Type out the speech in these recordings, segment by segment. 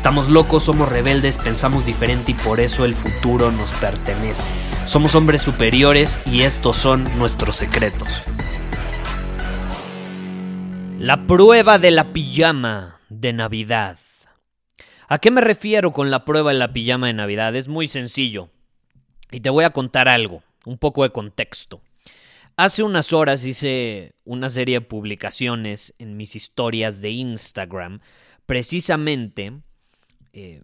Estamos locos, somos rebeldes, pensamos diferente y por eso el futuro nos pertenece. Somos hombres superiores y estos son nuestros secretos. La prueba de la pijama de Navidad. ¿A qué me refiero con la prueba de la pijama de Navidad? Es muy sencillo. Y te voy a contar algo, un poco de contexto. Hace unas horas hice una serie de publicaciones en mis historias de Instagram precisamente eh,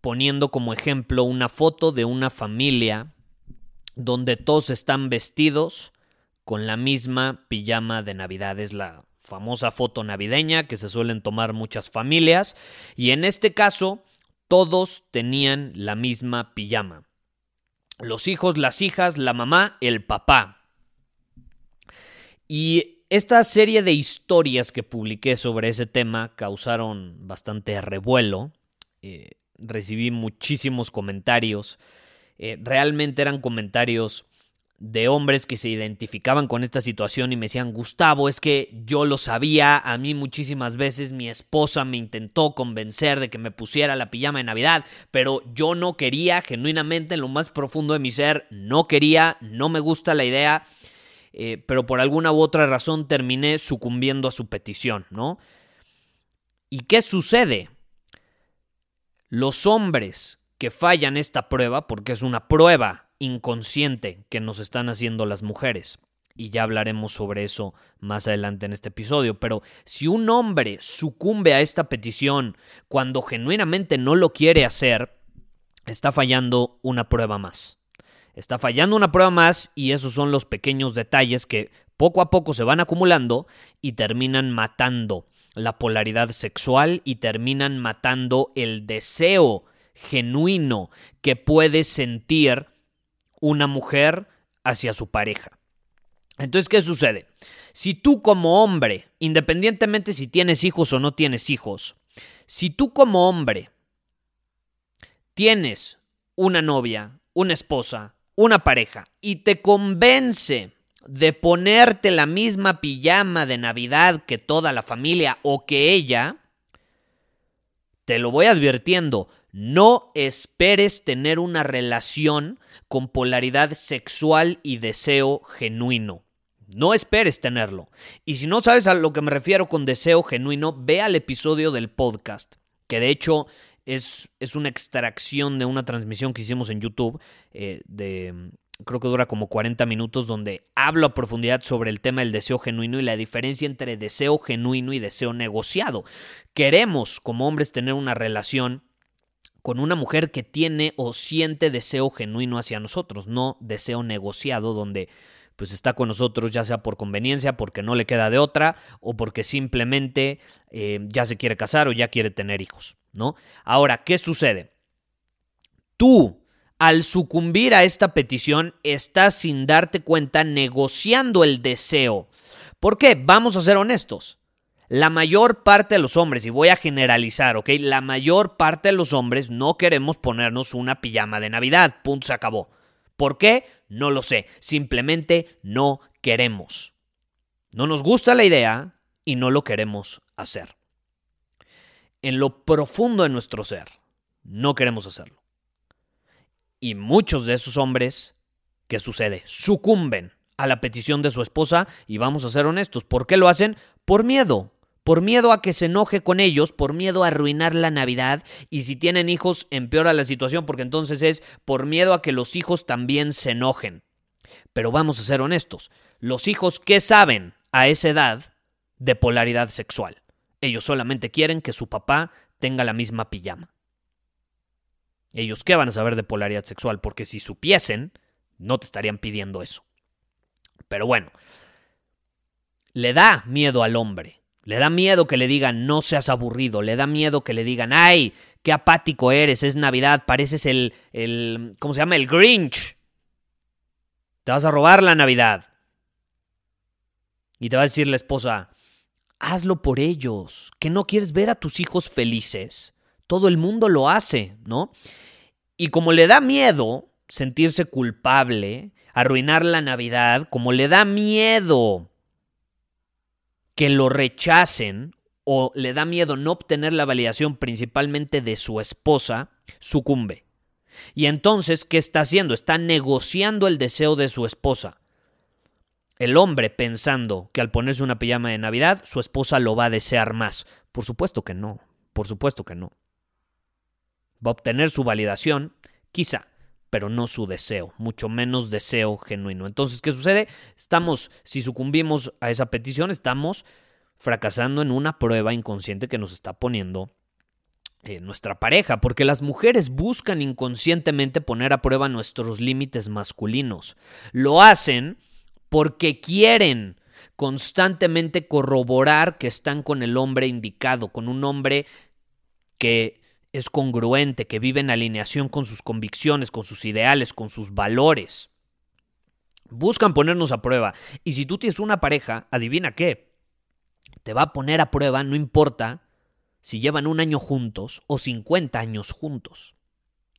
poniendo como ejemplo una foto de una familia donde todos están vestidos con la misma pijama de Navidad. Es la famosa foto navideña que se suelen tomar muchas familias. Y en este caso, todos tenían la misma pijama. Los hijos, las hijas, la mamá, el papá. Y esta serie de historias que publiqué sobre ese tema causaron bastante revuelo. Eh, recibí muchísimos comentarios. Eh, realmente eran comentarios de hombres que se identificaban con esta situación y me decían, Gustavo, es que yo lo sabía, a mí muchísimas veces mi esposa me intentó convencer de que me pusiera la pijama de Navidad, pero yo no quería, genuinamente en lo más profundo de mi ser, no quería, no me gusta la idea eh, pero por alguna u otra razón terminé sucumbiendo a su petición, ¿no? ¿Y qué sucede? Los hombres que fallan esta prueba, porque es una prueba inconsciente que nos están haciendo las mujeres, y ya hablaremos sobre eso más adelante en este episodio, pero si un hombre sucumbe a esta petición cuando genuinamente no lo quiere hacer, está fallando una prueba más. Está fallando una prueba más y esos son los pequeños detalles que poco a poco se van acumulando y terminan matando la polaridad sexual y terminan matando el deseo genuino que puede sentir una mujer hacia su pareja. Entonces, ¿qué sucede? Si tú como hombre, independientemente si tienes hijos o no tienes hijos, si tú como hombre tienes una novia, una esposa, una pareja y te convence de ponerte la misma pijama de Navidad que toda la familia o que ella, te lo voy advirtiendo, no esperes tener una relación con polaridad sexual y deseo genuino. No esperes tenerlo. Y si no sabes a lo que me refiero con deseo genuino, ve al episodio del podcast, que de hecho es, una extracción de una transmisión que hicimos en YouTube eh, de creo que dura como 40 minutos donde hablo a profundidad sobre el tema del deseo genuino y la diferencia entre deseo genuino y deseo negociado. Queremos como hombres tener una relación con una mujer que tiene o siente deseo genuino hacia nosotros, no deseo negociado donde pues está con nosotros ya sea por conveniencia, porque no le queda de otra o porque simplemente eh, ya se quiere casar o ya quiere tener hijos. ¿no? Ahora, ¿qué sucede? Tú, al sucumbir a esta petición, estás sin darte cuenta negociando el deseo. ¿Por qué? Vamos a ser honestos. La mayor parte de los hombres, y voy a generalizar, ¿ok? La mayor parte de los hombres no queremos ponernos una pijama de Navidad. Punto, se acabó. ¿Por qué? No lo sé. Simplemente no queremos. No nos gusta la idea y no lo queremos hacer en lo profundo de nuestro ser. No queremos hacerlo. Y muchos de esos hombres, ¿qué sucede? Sucumben a la petición de su esposa y vamos a ser honestos. ¿Por qué lo hacen? Por miedo. Por miedo a que se enoje con ellos, por miedo a arruinar la Navidad y si tienen hijos empeora la situación porque entonces es por miedo a que los hijos también se enojen. Pero vamos a ser honestos, los hijos ¿qué saben a esa edad de polaridad sexual? Ellos solamente quieren que su papá tenga la misma pijama. Ellos qué van a saber de polaridad sexual, porque si supiesen, no te estarían pidiendo eso. Pero bueno, le da miedo al hombre. Le da miedo que le digan no seas aburrido, le da miedo que le digan, ay, qué apático eres, es Navidad, pareces el, el, ¿cómo se llama? El Grinch. Te vas a robar la Navidad. Y te va a decir la esposa, hazlo por ellos, que no quieres ver a tus hijos felices. Todo el mundo lo hace, ¿no? Y como le da miedo sentirse culpable, arruinar la Navidad, como le da miedo que lo rechacen o le da miedo no obtener la validación principalmente de su esposa, sucumbe. Y entonces, ¿qué está haciendo? Está negociando el deseo de su esposa. El hombre pensando que al ponerse una pijama de Navidad, su esposa lo va a desear más. Por supuesto que no, por supuesto que no. Va a obtener su validación, quizá, pero no su deseo, mucho menos deseo genuino. Entonces, ¿qué sucede? Estamos, si sucumbimos a esa petición, estamos fracasando en una prueba inconsciente que nos está poniendo eh, nuestra pareja, porque las mujeres buscan inconscientemente poner a prueba nuestros límites masculinos. Lo hacen porque quieren constantemente corroborar que están con el hombre indicado, con un hombre que es congruente, que vive en alineación con sus convicciones, con sus ideales, con sus valores. Buscan ponernos a prueba. Y si tú tienes una pareja, adivina qué. Te va a poner a prueba, no importa si llevan un año juntos o 50 años juntos.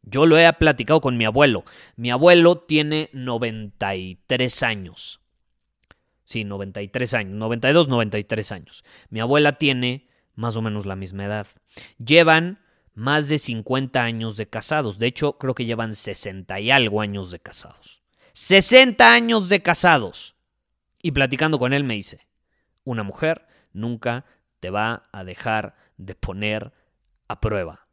Yo lo he platicado con mi abuelo. Mi abuelo tiene 93 años. Sí, 93 años. 92, 93 años. Mi abuela tiene más o menos la misma edad. Llevan más de 50 años de casados. De hecho, creo que llevan 60 y algo años de casados. 60 años de casados. Y platicando con él me dice, una mujer nunca te va a dejar de poner a prueba.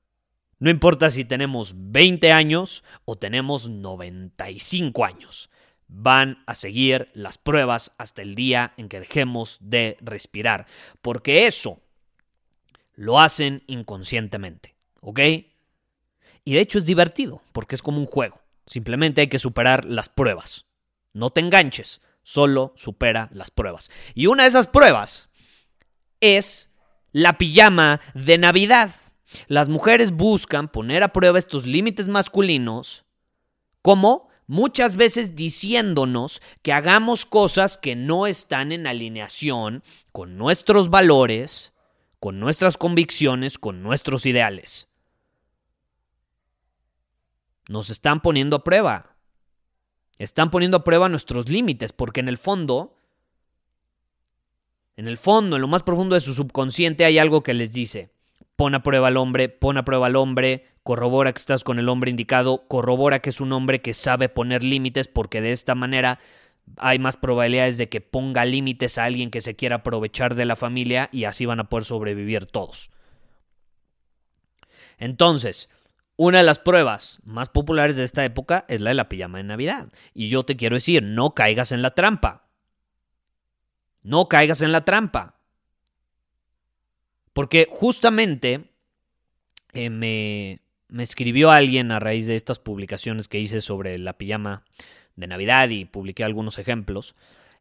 No importa si tenemos 20 años o tenemos 95 años. Van a seguir las pruebas hasta el día en que dejemos de respirar. Porque eso lo hacen inconscientemente. ¿Ok? Y de hecho es divertido, porque es como un juego. Simplemente hay que superar las pruebas. No te enganches, solo supera las pruebas. Y una de esas pruebas es la pijama de Navidad. Las mujeres buscan poner a prueba estos límites masculinos como muchas veces diciéndonos que hagamos cosas que no están en alineación con nuestros valores, con nuestras convicciones, con nuestros ideales. Nos están poniendo a prueba. Están poniendo a prueba nuestros límites, porque en el fondo, en el fondo, en lo más profundo de su subconsciente hay algo que les dice, pon a prueba al hombre, pon a prueba al hombre, corrobora que estás con el hombre indicado, corrobora que es un hombre que sabe poner límites, porque de esta manera hay más probabilidades de que ponga límites a alguien que se quiera aprovechar de la familia y así van a poder sobrevivir todos. Entonces, una de las pruebas más populares de esta época es la de la pijama de Navidad. Y yo te quiero decir, no caigas en la trampa. No caigas en la trampa. Porque justamente eh, me, me escribió alguien a raíz de estas publicaciones que hice sobre la pijama de Navidad y publiqué algunos ejemplos.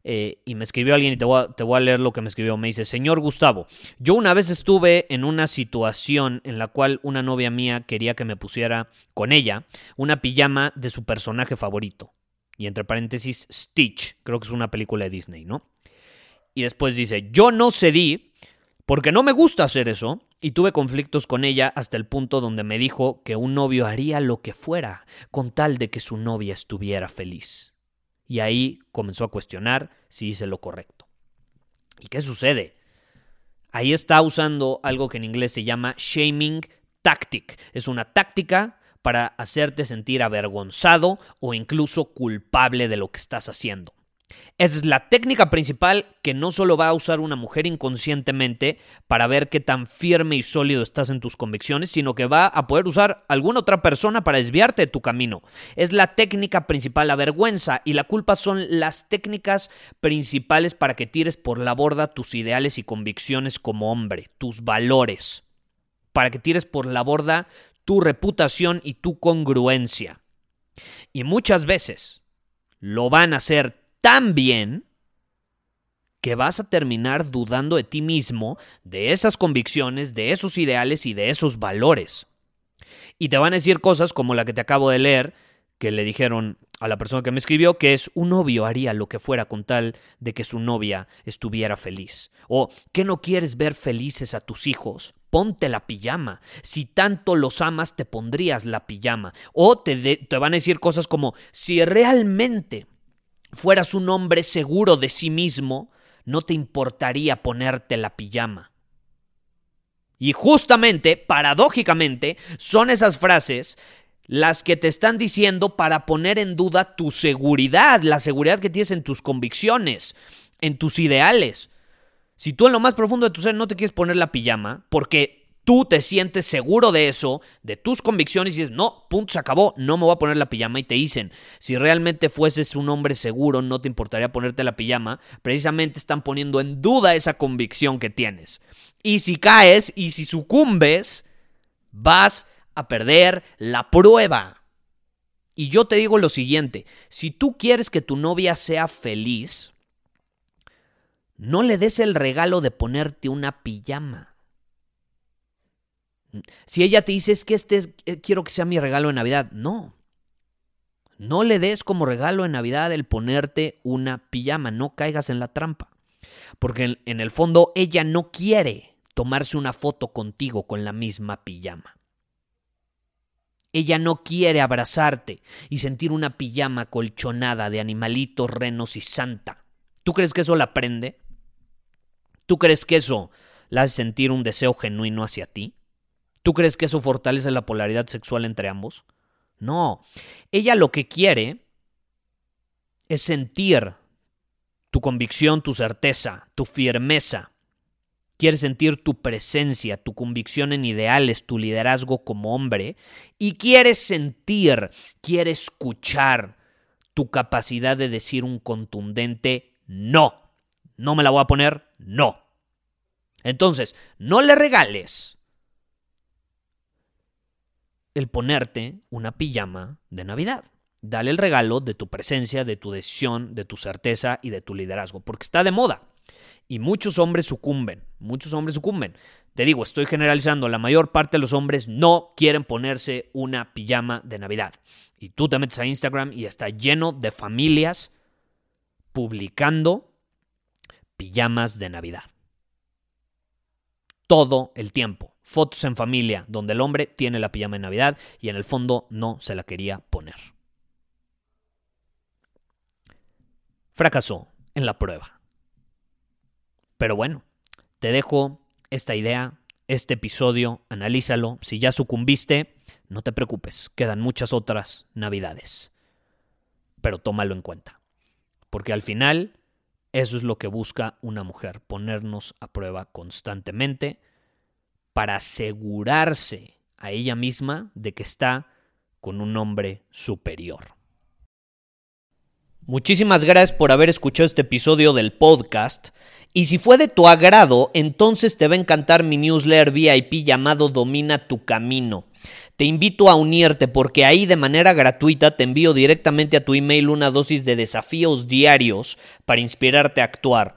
Eh, y me escribió alguien y te voy, a, te voy, a, leer lo que me escribió. Me dice, señor Gustavo, yo una vez estuve en una situación en la cual una novia mía quería que me pusiera con ella una pijama de su personaje favorito. Y entre paréntesis, Stitch, creo que es una película de Disney, ¿no? Y después dice, yo no cedí porque no me gusta hacer eso y tuve conflictos con ella hasta el punto donde me dijo que un novio haría lo que fuera con tal de que su novia estuviera feliz y ahí comenzó a cuestionar si hice lo correcto. ¿Y qué sucede? Ahí está usando algo que en inglés se llama shaming tactic. Es una táctica para hacerte sentir avergonzado o incluso culpable de lo que estás haciendo. Esa es la técnica principal que no solo va a usar una mujer inconscientemente para ver qué tan firme y sólido estás en tus convicciones, sino que va a poder usar alguna otra persona para desviarte de tu camino. Es la técnica principal, la vergüenza y la culpa son las técnicas principales para que tires por la borda tus ideales y convicciones como hombre, tus valores, para que tires por la borda tu reputación y tu congruencia. Y muchas veces lo van a hacer tan bien que vas a terminar dudando de ti mismo, de esas convicciones, de esos ideales y de esos valores. Y te van a decir cosas como la que te acabo de leer, que le dijeron a la persona que me escribió, que es un novio haría lo que fuera con tal de que su novia estuviera feliz. O que no quieres ver felices a tus hijos. Ponte la pijama. Si tanto los amas, te pondrías la pijama. O te, te van a decir cosas como, si realmente fueras un hombre seguro de sí mismo, no te importaría ponerte la pijama. Y justamente, paradójicamente, son esas frases las que te están diciendo para poner en duda tu seguridad, la seguridad que tienes en tus convicciones, en tus ideales. Si tú en lo más profundo de tu ser no te quieres poner la pijama, porque tú te sientes seguro de eso, de tus convicciones y dices, no, punto, se acabó, no me voy a poner la pijama y te dicen, si realmente fueses un hombre seguro, no te importaría ponerte la pijama, precisamente están poniendo en duda esa convicción que tienes. Y si caes y si sucumbes, vas a perder la prueba. Y yo te digo lo siguiente, si tú quieres que tu novia sea feliz, no le des el regalo de ponerte una pijama. Si ella te dice, es que este eh, quiero que sea mi regalo de Navidad, no. No le des como regalo de Navidad el ponerte una pijama, no caigas en la trampa. Porque en el fondo ella no quiere tomarse una foto contigo con la misma pijama. Ella no quiere abrazarte y sentir una pijama colchonada de animalitos, renos y santa. ¿Tú crees que eso la aprende? ¿Tú crees que eso la hace sentir un deseo genuino hacia ti? ¿Tú crees que eso fortalece la polaridad sexual entre ambos? No. Ella lo que quiere es sentir tu convicción, tu certeza, tu firmeza. Quiere sentir tu presencia, tu convicción en ideales, tu liderazgo como hombre. Y quiere sentir, quiere escuchar tu capacidad de decir un contundente no. No me la voy a poner, no. Entonces, no le regales el ponerte una pijama de Navidad. Dale el regalo de tu presencia, de tu decisión, de tu certeza y de tu liderazgo, porque está de moda. Y muchos hombres sucumben, muchos hombres sucumben. Te digo, estoy generalizando, la mayor parte de los hombres no quieren ponerse una pijama de Navidad. Y tú te metes a Instagram y está lleno de familias publicando pijamas de Navidad. Todo el tiempo fotos en familia donde el hombre tiene la pijama de Navidad y en el fondo no se la quería poner. Fracasó en la prueba. Pero bueno, te dejo esta idea, este episodio, analízalo. Si ya sucumbiste, no te preocupes, quedan muchas otras Navidades. Pero tómalo en cuenta. Porque al final, eso es lo que busca una mujer, ponernos a prueba constantemente para asegurarse a ella misma de que está con un hombre superior. Muchísimas gracias por haber escuchado este episodio del podcast. Y si fue de tu agrado, entonces te va a encantar mi newsletter VIP llamado Domina tu Camino. Te invito a unirte porque ahí de manera gratuita te envío directamente a tu email una dosis de desafíos diarios para inspirarte a actuar.